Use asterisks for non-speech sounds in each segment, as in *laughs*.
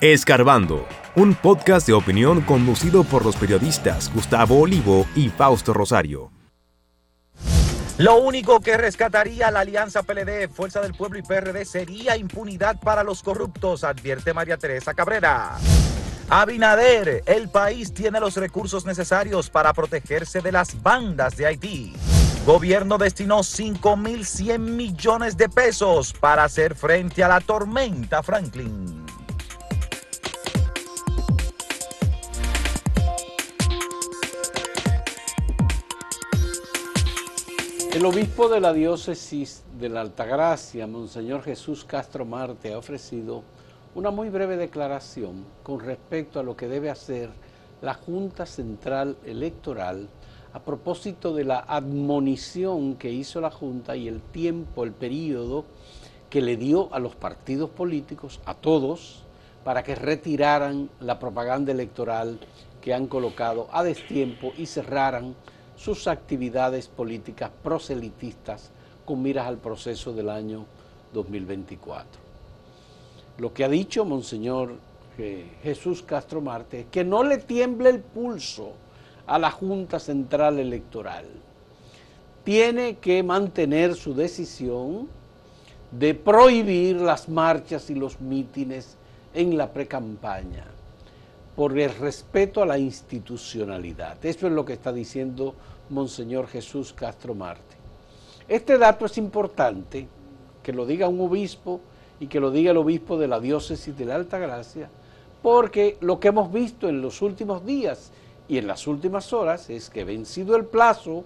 Escarbando, un podcast de opinión conducido por los periodistas Gustavo Olivo y Fausto Rosario. Lo único que rescataría la alianza PLD, Fuerza del Pueblo y PRD sería impunidad para los corruptos, advierte María Teresa Cabrera. Abinader, el país tiene los recursos necesarios para protegerse de las bandas de Haití. Gobierno destinó 5.100 millones de pesos para hacer frente a la tormenta Franklin. El obispo de la diócesis de la Altagracia, Monseñor Jesús Castro Marte, ha ofrecido una muy breve declaración con respecto a lo que debe hacer la Junta Central Electoral a propósito de la admonición que hizo la Junta y el tiempo, el periodo que le dio a los partidos políticos, a todos, para que retiraran la propaganda electoral que han colocado a destiempo y cerraran sus actividades políticas proselitistas con miras al proceso del año 2024. Lo que ha dicho Monseñor eh, Jesús Castro Marte es que no le tiemble el pulso a la Junta Central Electoral. Tiene que mantener su decisión de prohibir las marchas y los mítines en la precampaña por el respeto a la institucionalidad. Eso es lo que está diciendo Monseñor Jesús Castro Marte. Este dato es importante, que lo diga un obispo y que lo diga el obispo de la diócesis de la Alta Gracia, porque lo que hemos visto en los últimos días y en las últimas horas es que vencido el plazo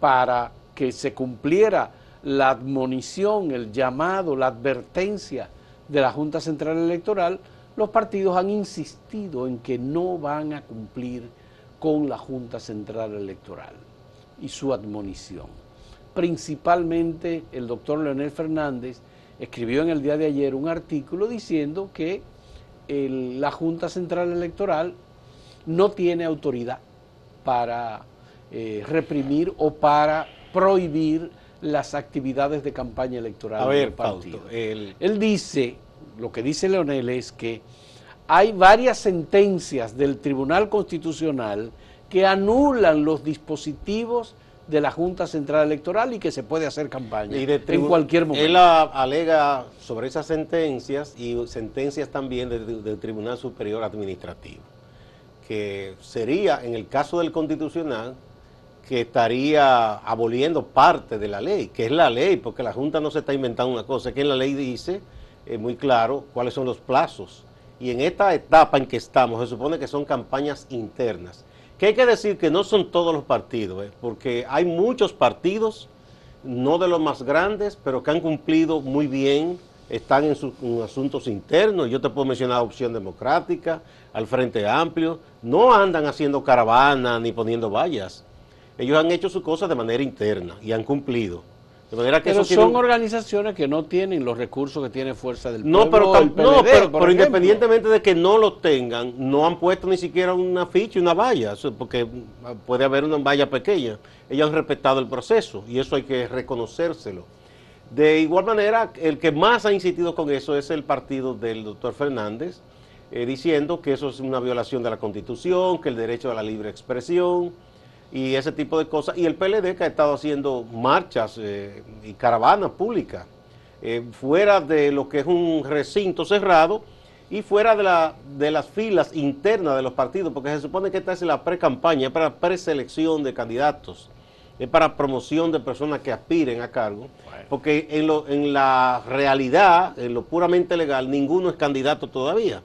para que se cumpliera la admonición, el llamado, la advertencia de la Junta Central Electoral, los partidos han insistido en que no van a cumplir con la Junta Central Electoral y su admonición. Principalmente el doctor Leonel Fernández escribió en el día de ayer un artículo diciendo que la Junta Central Electoral no tiene autoridad para eh, reprimir o para prohibir las actividades de campaña electoral. A ver, Fausto, Él dice lo que dice Leonel es que hay varias sentencias del Tribunal Constitucional que anulan los dispositivos de la Junta Central Electoral y que se puede hacer campaña en cualquier momento. Él alega sobre esas sentencias y sentencias también del, Tribunal Superior Administrativo, que sería, en el caso del Constitucional, que estaría aboliendo parte de la ley, que es la ley, porque la Junta no se está inventando una cosa, que en la ley dice muy claro cuáles son los plazos. Y en esta etapa en que estamos, se supone que son campañas internas. Que hay que decir que no son todos los partidos, ¿eh? porque hay muchos partidos, no de los más grandes, pero que han cumplido muy bien, están en sus asuntos internos. Yo te puedo mencionar Opción Democrática, al Frente Amplio, no andan haciendo caravana ni poniendo vallas. Ellos han hecho sus cosas de manera interna y han cumplido. De manera que pero son organizaciones que no tienen los recursos que tiene Fuerza del no, Pueblo. Pero, no, pero, independientemente de que no los tengan, no han puesto ni siquiera una ficha y una valla, porque puede haber una valla pequeña. Ellos han respetado el proceso y eso hay que reconocérselo. De igual manera, el que más ha insistido con eso es el partido del doctor Fernández, eh, diciendo que eso es una violación de la Constitución, que el derecho a la libre expresión y ese tipo de cosas. Y el PLD que ha estado haciendo marchas eh, y caravanas públicas eh, fuera de lo que es un recinto cerrado y fuera de, la, de las filas internas de los partidos, porque se supone que esta es la pre-campaña, para preselección de candidatos, es para promoción de personas que aspiren a cargo, porque en, lo, en la realidad, en lo puramente legal, ninguno es candidato todavía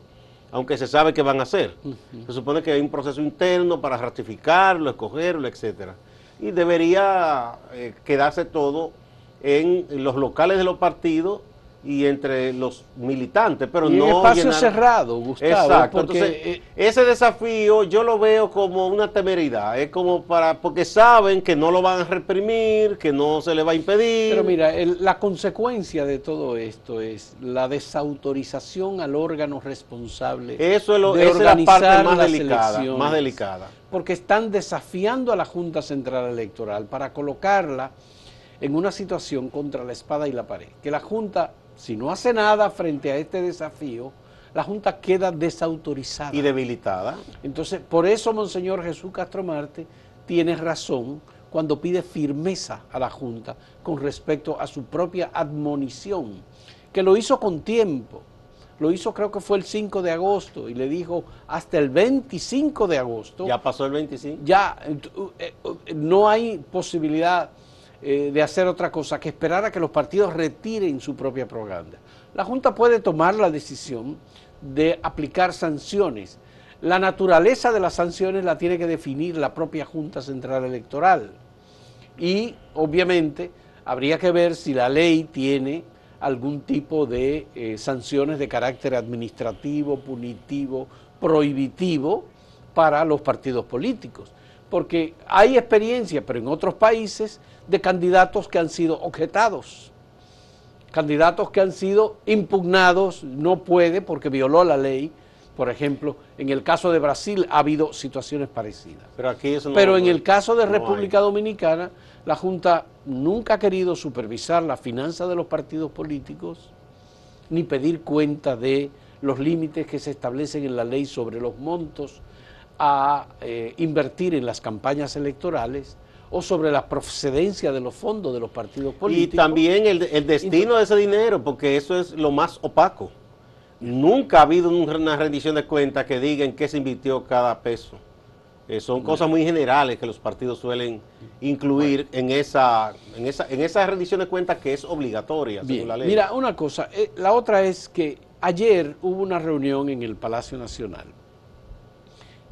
aunque se sabe que van a hacer. Se supone que hay un proceso interno para ratificarlo, escogerlo, etcétera. Y debería eh, quedarse todo en los locales de los partidos y entre los militantes, pero y no espacio cerrado, Gustavo. Exacto. Entonces, eh, ese desafío yo lo veo como una temeridad, es como para porque saben que no lo van a reprimir, que no se le va a impedir. Pero mira, la consecuencia de todo esto es la desautorización al órgano responsable. Eso es, lo, de la parte más delicada, más delicada. Porque están desafiando a la Junta Central Electoral para colocarla en una situación contra la espada y la pared. Que la Junta si no hace nada frente a este desafío, la Junta queda desautorizada. Y debilitada. Entonces, por eso Monseñor Jesús Castro Marte tiene razón cuando pide firmeza a la Junta con respecto a su propia admonición, que lo hizo con tiempo. Lo hizo creo que fue el 5 de agosto y le dijo hasta el 25 de agosto. Ya pasó el 25. Ya eh, eh, no hay posibilidad eh, de hacer otra cosa que esperar a que los partidos retiren su propia propaganda. La Junta puede tomar la decisión de aplicar sanciones. La naturaleza de las sanciones la tiene que definir la propia Junta Central Electoral. Y obviamente habría que ver si la ley tiene algún tipo de eh, sanciones de carácter administrativo, punitivo, prohibitivo para los partidos políticos. Porque hay experiencia, pero en otros países, de candidatos que han sido objetados, candidatos que han sido impugnados, no puede porque violó la ley. Por ejemplo, en el caso de Brasil ha habido situaciones parecidas. Pero, aquí eso pero en el caso de República Dominicana, la Junta nunca ha querido supervisar la finanza de los partidos políticos, ni pedir cuenta de los límites que se establecen en la ley sobre los montos a eh, invertir en las campañas electorales o sobre la procedencia de los fondos de los partidos políticos. Y también el, destino de ese dinero, porque eso es lo más opaco. Nunca ha habido una rendición de cuentas que diga en qué se invirtió cada peso. Eh, son cosas muy generales que los partidos suelen incluir en, esa, en, esa, en esa rendición de cuentas que es obligatoria según la ley. Mira, una cosa, eh, la otra es que ayer hubo una reunión en el Palacio Nacional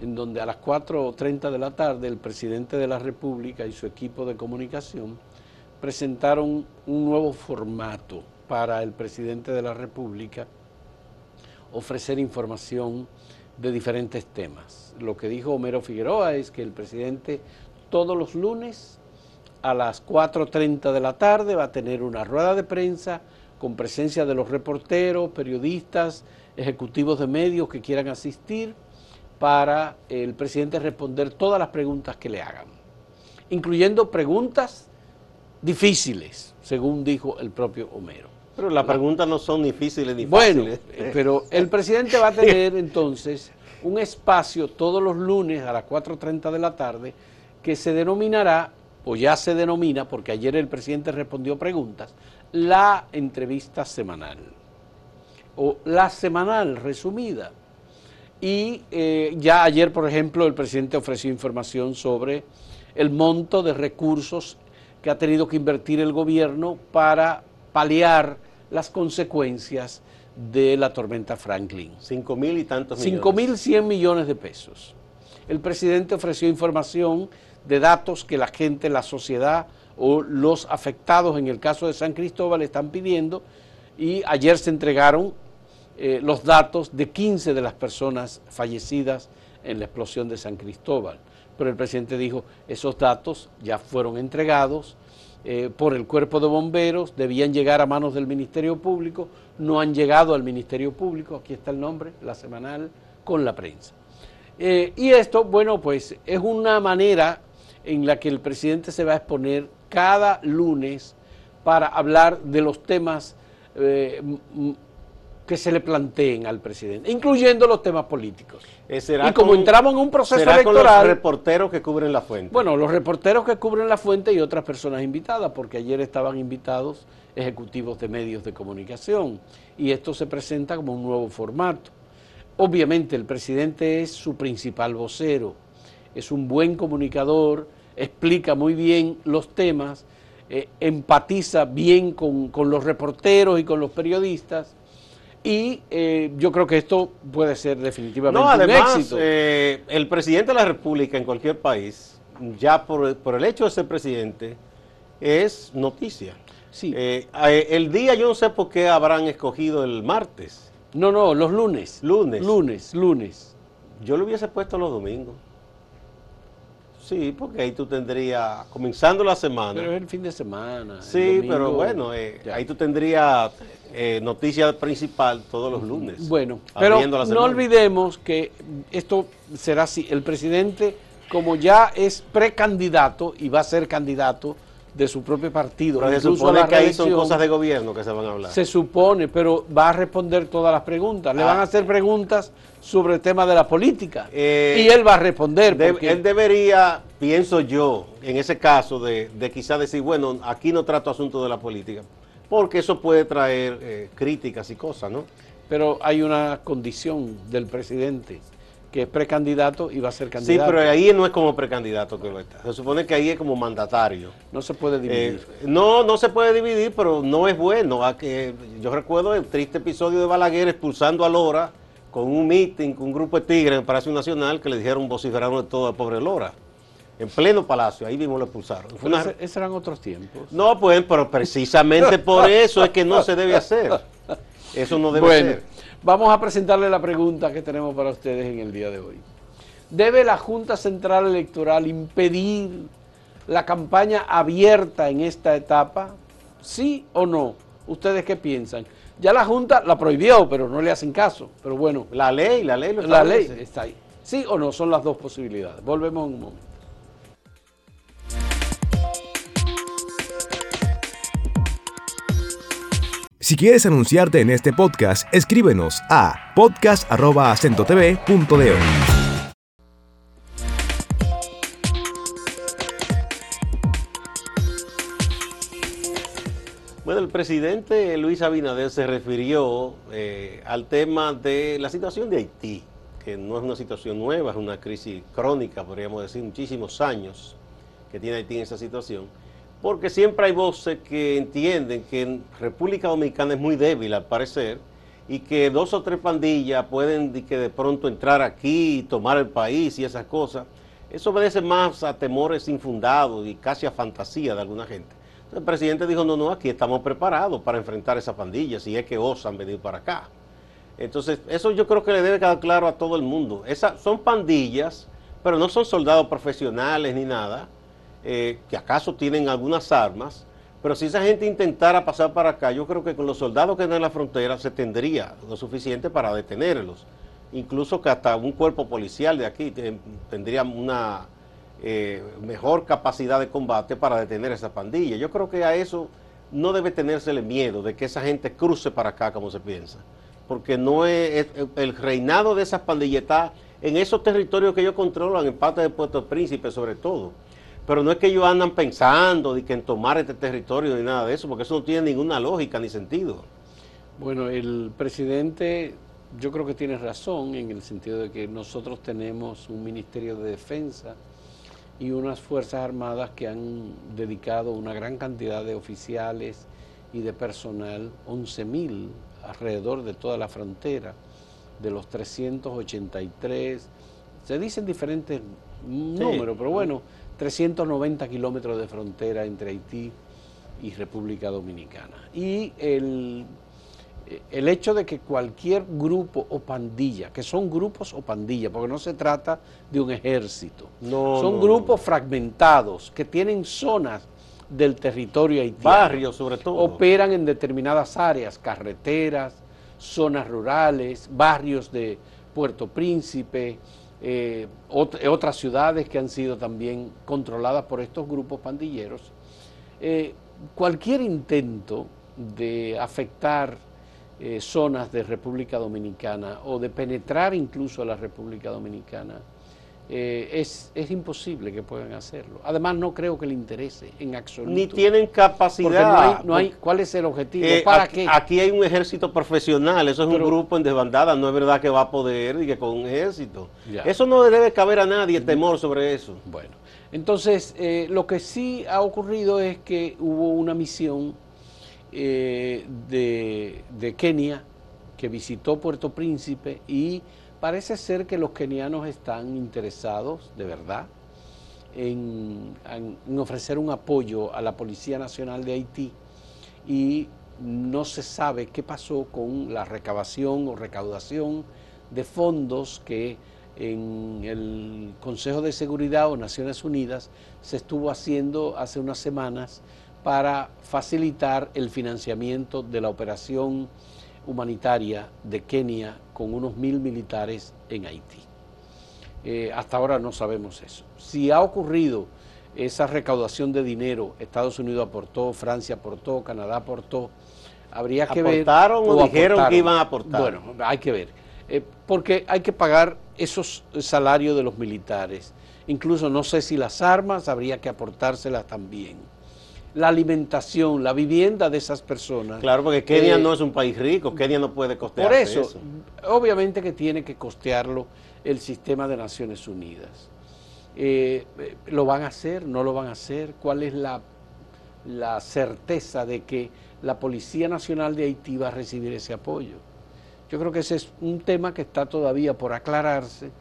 en donde a las 4.30 de la tarde el presidente de la República y su equipo de comunicación presentaron un nuevo formato para el presidente de la República ofrecer información de diferentes temas. Lo que dijo Homero Figueroa es que el presidente todos los lunes a las 4.30 de la tarde va a tener una rueda de prensa con presencia de los reporteros, periodistas, ejecutivos de medios que quieran asistir para el presidente responder todas las preguntas que le hagan, incluyendo preguntas difíciles, según dijo el propio Homero. Pero las preguntas no son difíciles ni fáciles. Bueno, pero el presidente va a tener entonces un espacio todos los lunes a las 4.30 de la tarde que se denominará, o ya se denomina, porque ayer el presidente respondió preguntas, la entrevista semanal, o la semanal resumida y eh, ya ayer, por ejemplo, el presidente ofreció información sobre el monto de recursos que ha tenido que invertir el gobierno para paliar las consecuencias de la tormenta Franklin. Cinco mil y tantos millones. Cinco mil cien millones de pesos. El presidente ofreció información de datos que la gente, la sociedad o los afectados en el caso de San Cristóbal están pidiendo y ayer se entregaron eh, los datos de 15 de las personas fallecidas en la explosión de San Cristóbal. Pero el presidente dijo, esos datos ya fueron entregados eh, por el cuerpo de bomberos, debían llegar a manos del Ministerio Público, no han llegado al Ministerio Público, aquí está el nombre, la semanal, con la prensa. Eh, y esto, bueno, pues es una manera en la que el presidente se va a exponer cada lunes para hablar de los temas que se le planteen al presidente, incluyendo los temas políticos. Eh, y como entramos en un proceso electoral... Con los reporteros que cubren la fuente. Bueno, los reporteros que cubren la fuente y otras personas invitadas, porque ayer estaban invitados ejecutivos de medios de comunicación y esto se presenta como un nuevo formato. Obviamente el presidente es su principal vocero, es un buen comunicador, explica muy bien los temas, eh, empatiza bien con, con los reporteros y con los periodistas y eh, yo cramente esto puede ser definitivamente no, además, un éxito. Eh, el presidente de la República en cualquier país, ya por, por el hecho de ser presidente, es noticia. Sí. Eh, el día yo no sé por qué habrán escogido el martes. No, no, los lunes. Lunes. Lunes, lunes. Yo lo hubiese puesto los domingos. Sí, porque ahí tú tendrías, comenzando la semana. Pero es el fin de semana. Sí, pero bueno, ahí tú tendrías eh, noticia principal todos los lunes. Bueno, pero no olvidemos que esto será así. El presidente, como ya es precandidato y va a ser candidato de su propio partido. Pero se supone que ahí son cosas de gobierno que se van a hablar. Se supone, pero va a responder todas las preguntas. Le van a ah. hacer preguntas sobre el tema de la política. Eh, y él va a responder. Él debería, pienso yo, en ese caso, de, de quizá decir, bueno, aquí no trato asuntos de la política, porque eso puede traer eh, críticas y cosas, ¿no? Pero hay una condición del presidente que es precandidato y va a ser candidato. Sí, pero ahí no es como precandidato que lo está. Se supone que ahí es como mandatario. No se puede dividir. Eh, no, no se puede dividir, pero no es bueno. A que, yo recuerdo el triste episodio de Balaguer expulsando a Lora con un meeting, con un grupo de tigres en el Palacio Nacional que le dijeron vociferando de todo al pobre Lora. En pleno palacio, ahí mismo lo expulsaron. Esos eran otros tiempos. No, pues, pero precisamente por eso es que no se debe hacer. Eso no debe ser. Vamos a presentarle la pregunta que tenemos para ustedes en el día de hoy. ¿Debe la Junta Central Electoral impedir la campaña abierta en esta etapa? ¿Sí o no? ¿Ustedes qué piensan? Ya la Junta la prohibió, pero no le hacen caso. Pero bueno. La ley, la ley lo La ley está ahí. ¿Sí o no? Son las dos posibilidades. Volvemos en un momento. Si quieres anunciarte en este podcast, escríbenos a podcast.acentotv.de. Bueno, el presidente Luis Abinader se refirió eh, al tema de la situación de Haití, que no es una situación nueva, es una crisis crónica, podríamos decir, muchísimos años que tiene Haití en esa situación porque siempre hay voces que entienden que República Dominicana es muy débil al parecer y que dos o tres pandillas pueden que de pronto entrar aquí y tomar el país y esas cosas. Eso obedece más a temores infundados y casi a fantasía de alguna gente. Entonces el presidente dijo, no, no, aquí estamos preparados para enfrentar esa pandilla, si es que osan venir para acá. Entonces, eso yo creo que le debe quedar claro a todo el mundo. Esas son pandillas, pero no son soldados profesionales ni nada eh, que acaso tienen algunas armas, pero si esa gente intentara pasar para acá, yo creo que con los soldados que están en la frontera se tendría lo suficiente para detenerlos. Incluso que hasta un cuerpo policial de aquí tendría una eh, mejor capacidad de combate para detener esa pandilla. Yo creo que a eso no debe tenérsele miedo de que esa gente cruce para acá como se piensa. Porque no es, el reinado de esas pandilletas en esos territorios que ellos controlan, en parte de Puerto Príncipe sobre todo pero no es que ellos andan pensando de que en tomar este territorio ni nada de eso, porque eso no tiene ninguna lógica ni sentido. Bueno, el presidente yo creo que tiene razón en el sentido de que nosotros tenemos un Ministerio de Defensa y unas Fuerzas Armadas que han dedicado una gran cantidad de oficiales y de personal, 11.000 alrededor de toda la frontera, de los 383, se dicen diferentes números, pero bueno 390 kilómetros de frontera entre Haití y República Dominicana. Y el, el hecho de que cualquier grupo o pandilla, que son grupos o pandillas, porque no se trata de un ejército, son grupos fragmentados que tienen zonas del territorio haitiano. Barrios sobre todo. Operan en determinadas áreas, carreteras, zonas rurales, barrios de Puerto Príncipe, eh, otras ciudades que han sido también controladas por estos grupos pandilleros. Eh, cualquier intento de afectar eh, zonas de República Dominicana o de penetrar incluso a la República Dominicana eh, es, es, imposible que puedan hacerlo. Además, no creo que le interese en absoluto. Ni tienen capacidad. no hay, ¿Cuál es el objetivo? Eh, ¿Para aquí, qué? Aquí hay un ejército profesional, eso es un grupo en desbandada, no es verdad que va a poder y que con un ejército. Eso no debe caber a nadie temor sobre eso. Bueno, entonces, eh, lo que sí ha ocurrido es que hubo una misión de, de Kenia que visitó Puerto Príncipe y Parece ser que los kenianos están interesados, de verdad, en, ofrecer un apoyo a la Policía Nacional de Haití. Y no se sabe qué pasó con la recabación o recaudación de fondos que en el Consejo de Seguridad o Naciones Unidas se estuvo haciendo hace unas semanas para facilitar el financiamiento de la operación humanitaria de Kenia con unos mil militares en Haití. Eh, hasta ahora no sabemos eso. Si ha ocurrido esa recaudación de dinero, Estados Unidos aportó, Francia aportó, Canadá aportó, habría que ver... ¿Aportaron o, dijeron que iban a aportar? Bueno, hay que ver, eh, porque hay que pagar esos salarios de los militares. Incluso no sé si las armas habría que aportárselas también. La alimentación, la vivienda de esas personas. Claro, porque Kenia eh, no es un país rico, Kenia no puede costear por eso, eso. Obviamente que tiene que costearlo el sistema de Naciones Unidas. Eh, ¿Lo van a hacer? ¿No lo van a hacer? ¿Cuál es la, la certeza de que la Policía Nacional de Haití va a recibir ese apoyo? Yo creo que ese es un tema que está todavía por aclararse.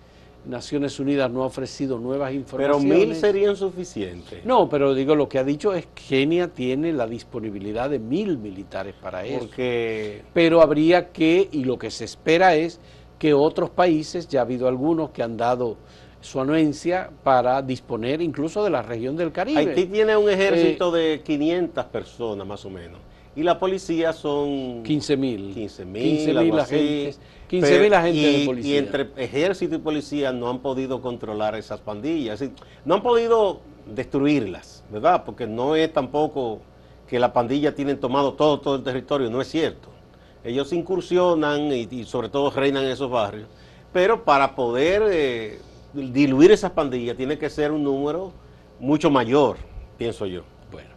Naciones Unidas no ha ofrecido nuevas informaciones. Pero mil serían suficientes. No, pero digo, lo que ha dicho es que Kenia tiene la disponibilidad de mil militares para eso. Porque... Pero habría que, y lo que se espera es que otros países, ya ha habido algunos que han dado su anuencia para disponer incluso de la región del Caribe. Haití tiene un ejército eh, de 500 personas más o menos. Y la policía son 15 mil. 15 mil agentes. 15 mil agentes de policía. Y entre ejército y policía no han podido controlar esas pandillas. No han podido destruirlas, ¿verdad? Porque no es tampoco que la pandilla tienen tomado todo, todo el territorio, no es cierto. Ellos incursionan y, sobre todo reinan en esos barrios. Pero para poder eh, diluir esas pandillas tiene que ser un número mucho mayor, pienso yo. Bueno,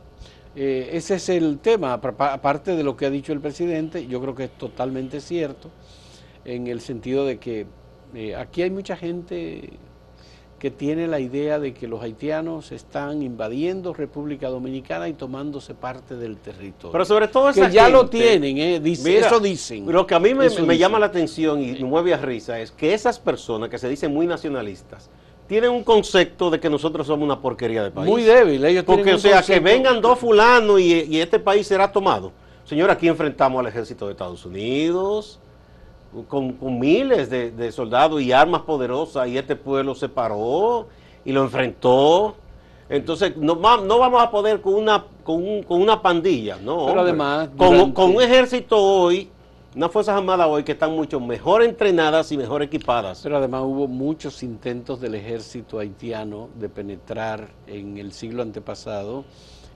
eh, ese es el tema, aparte de lo que ha dicho el presidente, yo creo que es totalmente cierto, en el sentido de que eh, aquí hay mucha gente que tiene la idea de que los haitianos están invadiendo República Dominicana y tomándose parte del territorio. Pero sobre todo esa que ya lo tienen, eh, eso dicen. Lo que a mí me, llama la atención y me mueve a risa es que esas personas que se dicen muy nacionalistas tienen un concepto de que nosotros somos una porquería de país. Muy débil, ellos Porque, o sea, que vengan dos fulanos y, y este país será tomado. Señor, aquí enfrentamos al ejército de Estados Unidos, con, miles de, soldados y armas poderosas y este pueblo se paró y lo enfrentó. Entonces, no, no vamos a poder con una, con, una pandilla, ¿no? Pero además, con, con, un ejército hoy, unas Fuerzas Armadas hoy que están mucho mejor entrenadas y mejor equipadas. Pero además hubo muchos intentos del ejército haitiano de penetrar en el siglo antepasado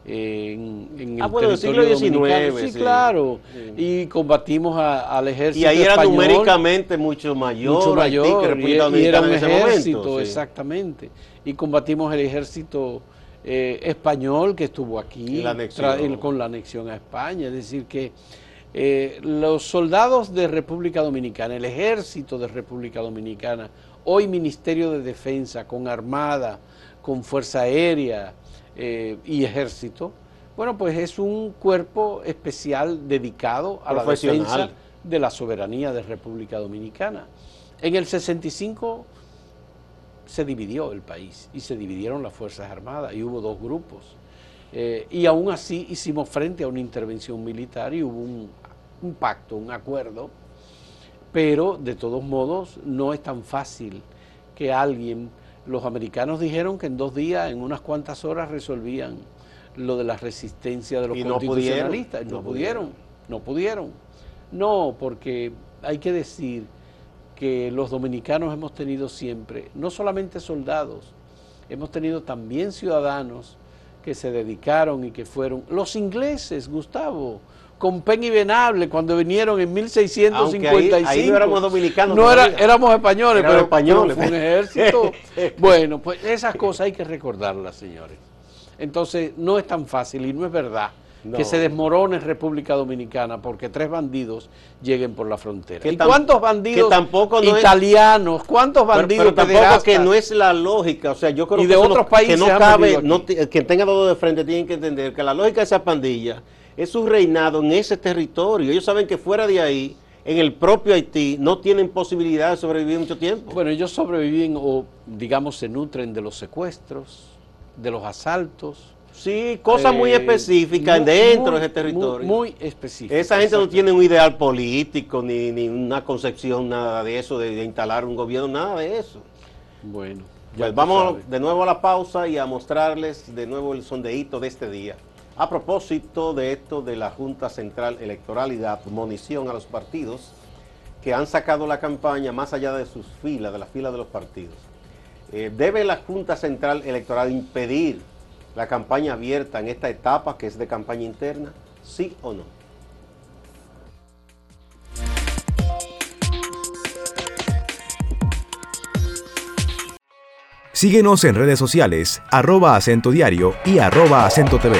en, en ah, el bueno, siglo XIX. Sí, claro. Y combatimos al ejército. Y ahí era numéricamente mucho mayor, mucho mayor y, era un ejército, exactamente. Y combatimos el ejército eh, español que estuvo aquí con la anexión a España. Es decir, que eh, los soldados de República Dominicana, el ejército de República Dominicana, hoy Ministerio de Defensa, con Armada, con Fuerza Aérea, eh, y ejército, bueno, pues es un cuerpo especial dedicado a la defensa de la soberanía de República Dominicana. En el 65 se dividió el país y se dividieron las Fuerzas Armadas y hubo dos grupos. Eh, y aún así hicimos frente a una intervención militar y hubo un, un pacto, un acuerdo, pero de todos modos no es tan fácil que alguien los americanos dijeron que en dos días, en unas cuantas horas, resolvían lo de la resistencia de los constitucionalistas. No, pudieron, no pudieron. No, porque hay que decir que los dominicanos hemos tenido siempre, no solamente soldados, hemos tenido también ciudadanos que se dedicaron y que fueron los ingleses, Gustavo, con Pen y Venable cuando vinieron en 1655. Ahí, no éramos dominicanos. No era, éramos españoles, pero, españoles. fue un ejército. *laughs* bueno, pues esas cosas hay que recordarlas, señores. Entonces, no es tan fácil y no es verdad que se desmorone República Dominicana porque tres bandidos lleguen por la frontera. ¿Y cuántos bandidos tampoco italianos? ¿Cuántos bandidos pero, tampoco que no es la lógica, o sea, yo creo y de otros países que no cabe, no, quien tenga todo de frente tiene que entender que la lógica de esa pandilla es su reinado en ese territorio. Ellos saben que fuera de ahí, en el propio Haití, no tienen posibilidad de sobrevivir mucho tiempo. Bueno, ellos sobreviven o, digamos, se nutren de los secuestros, de los asaltos. Sí, cosas muy eh, específicas dentro de ese territorio. Muy, específicas. Esa gente no tiene un ideal político, ni, ni una concepción, nada de eso, de, instalar un gobierno, nada de eso. Bueno. Pues vamos de nuevo a la pausa y a mostrarles de nuevo el sondeíto de este día. A propósito de esto de la Junta Central Electoral y de admonición a los partidos que han sacado la campaña más allá de sus filas, de las filas de los partidos. Eh, ¿Debe la Junta Central Electoral impedir la campaña abierta en esta etapa que es de campaña interna? ¿Sí o no? Síguenos en redes sociales, arroba acento diario y arroba acento TV.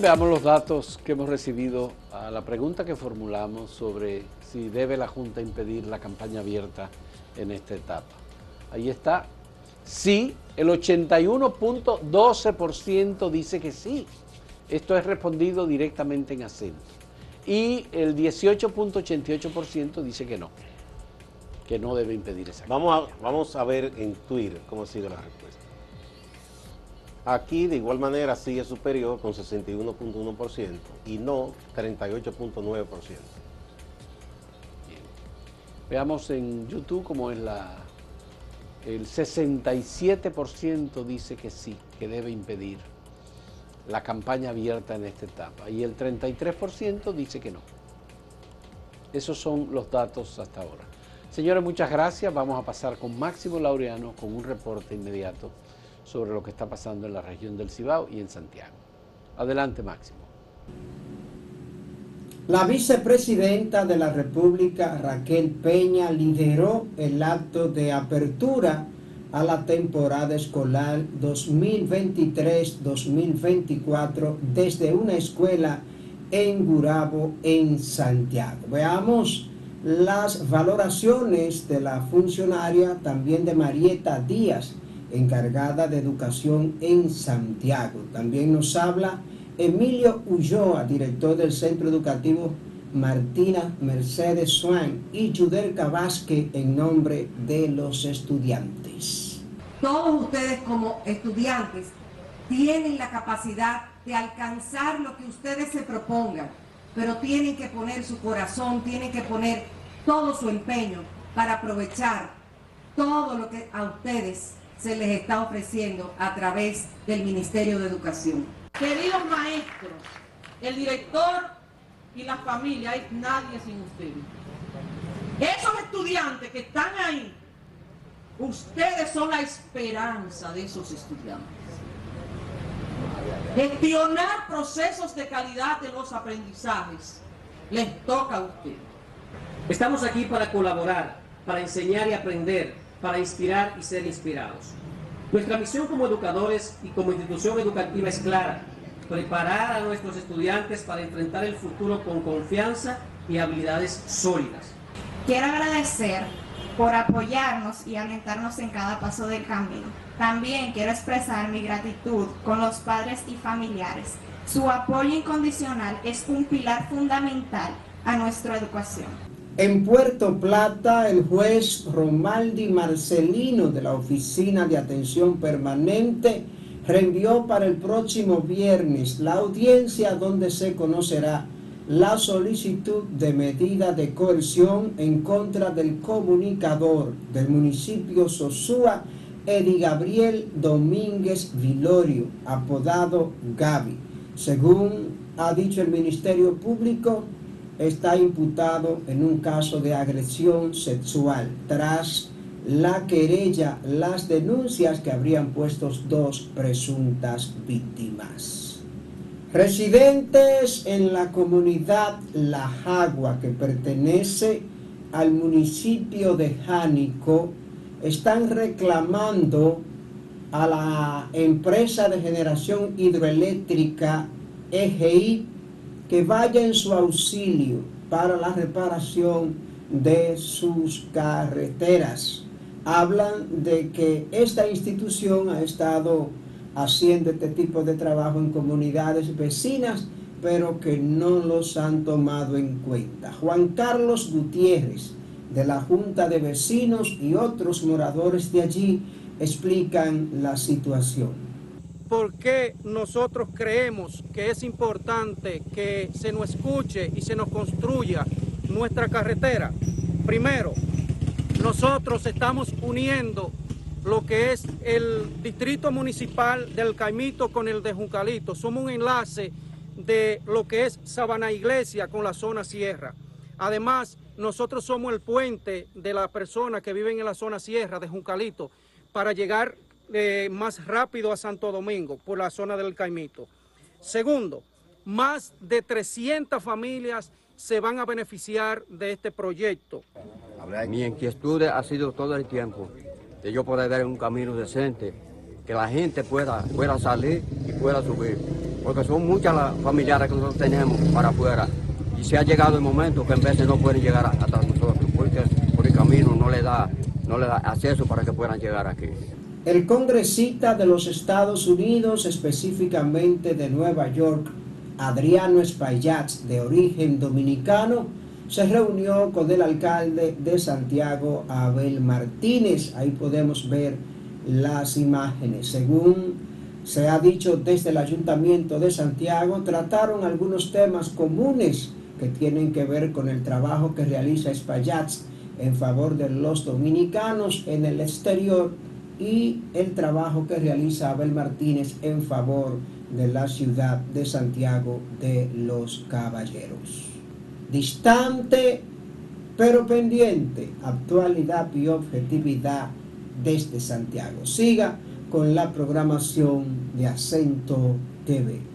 Bien, veamos los datos que hemos recibido a la pregunta que formulamos sobre si debe la Junta impedir la campaña abierta en esta etapa. Ahí está. Sí, el 81.12% dice que sí. Esto es respondido directamente en acento y el 18.88% dice que no, que no debe impedir esa. Vamos a, vamos a ver en Twitter cómo sigue la respuesta. Aquí de igual manera sigue superior con 61.1% y no 38.9%. Veamos en YouTube cómo es la... El 67% dice que sí, que debe impedir la campaña abierta en esta etapa y el 33% dice que no. Esos son los datos hasta ahora. Señores, muchas gracias. Vamos a pasar con Máximo Laureano con un reporte inmediato sobre lo que está pasando en la región del Cibao y en Santiago. Adelante, Máximo. La vicepresidenta de la República, Raquel Peña, lideró el acto de apertura a la temporada escolar 2023-2024 desde una escuela en Gurabo, en Santiago. Veamos las valoraciones de la funcionaria, también de Marieta Díaz, encargada de educación en Santiago. También nos habla Emilio Ulloa, director del Centro Educativo Martina Mercedes Swan y Judelka Vázquez en nombre de los estudiantes. Todos ustedes como estudiantes tienen la capacidad de alcanzar lo que ustedes se propongan, pero tienen que poner su corazón, tienen que poner todo su empeño para aprovechar todo lo que a ustedes se les está ofreciendo a través del Ministerio de Educación. Queridos maestros, el director y la familia, hay nadie sin ustedes. Esos estudiantes que están ahí, ustedes son la esperanza de esos estudiantes. Gestionar procesos de calidad de los aprendizajes les toca a ustedes. Estamos aquí para colaborar, para enseñar y aprender, para inspirar y ser inspirados. Nuestra misión como educadores y como institución educativa es clara preparar a nuestros estudiantes para enfrentar el futuro con confianza y habilidades sólidas. Quiero agradecer por apoyarnos y alentarnos en cada paso del camino. También quiero expresar mi gratitud con los padres y familiares. Su apoyo incondicional es un pilar fundamental a nuestra educación. En Puerto Plata, el juez Romaldi Marcelino de la Oficina de Atención Permanente reenvió para el próximo viernes la audiencia donde se conocerá la solicitud de medida de coerción en contra del comunicador del municipio Sosúa, Edi Gabriel Domínguez Vilorio, apodado Gaby. Según ha dicho el Ministerio Público, está imputado en un caso de agresión sexual tras la querella, las denuncias que habrían puesto dos presuntas víctimas. Residentes en la comunidad La Jagua, que pertenece al municipio de Jánico, están reclamando a la empresa de generación hidroeléctrica EGI que vaya en su auxilio para la reparación de sus carreteras hablan de que esta institución ha estado haciendo este tipo de trabajo en comunidades vecinas, pero que no los han tomado en cuenta. Juan Carlos Gutiérrez, de la Junta de Vecinos y otros moradores de allí, explican la situación. ¿Por qué nosotros creemos que es importante que se nos escuche y se nos construya nuestra carretera? Primero, nosotros estamos uniendo lo que es el distrito municipal del Caimito con el de Juncalito. Somos un enlace de lo que es Sabana Iglesia con la zona sierra. Además, nosotros somos el puente de las personas que viven en la zona sierra de Juncalito para llegar eh, más rápido a Santo Domingo por la zona del Caimito. Segundo, más de 300 familias se van a beneficiar de este proyecto. Mi inquietud ha sido todo el tiempo de yo poder dar un camino decente, que la gente pueda, pueda salir y pueda subir, porque son muchas las familiares que nosotros tenemos para afuera y se ha llegado el momento que en de no pueden llegar hasta nosotros, porque por el camino no le da, no le da acceso para que puedan llegar aquí. El congresista de los Estados Unidos, específicamente de Nueva York, Adriano Espaillat, de origen dominicano, se reunió con el alcalde de Santiago, Abel Martínez. Ahí podemos ver las imágenes. Según se ha dicho desde el Ayuntamiento de Santiago, trataron algunos temas comunes que tienen que ver con el trabajo que realiza Espaillat en favor de los dominicanos en el exterior y el trabajo que realiza Abel Martínez en favor de la ciudad de Santiago de los Caballeros. Distante pero pendiente, actualidad y objetividad desde Santiago. Siga con la programación de Acento TV.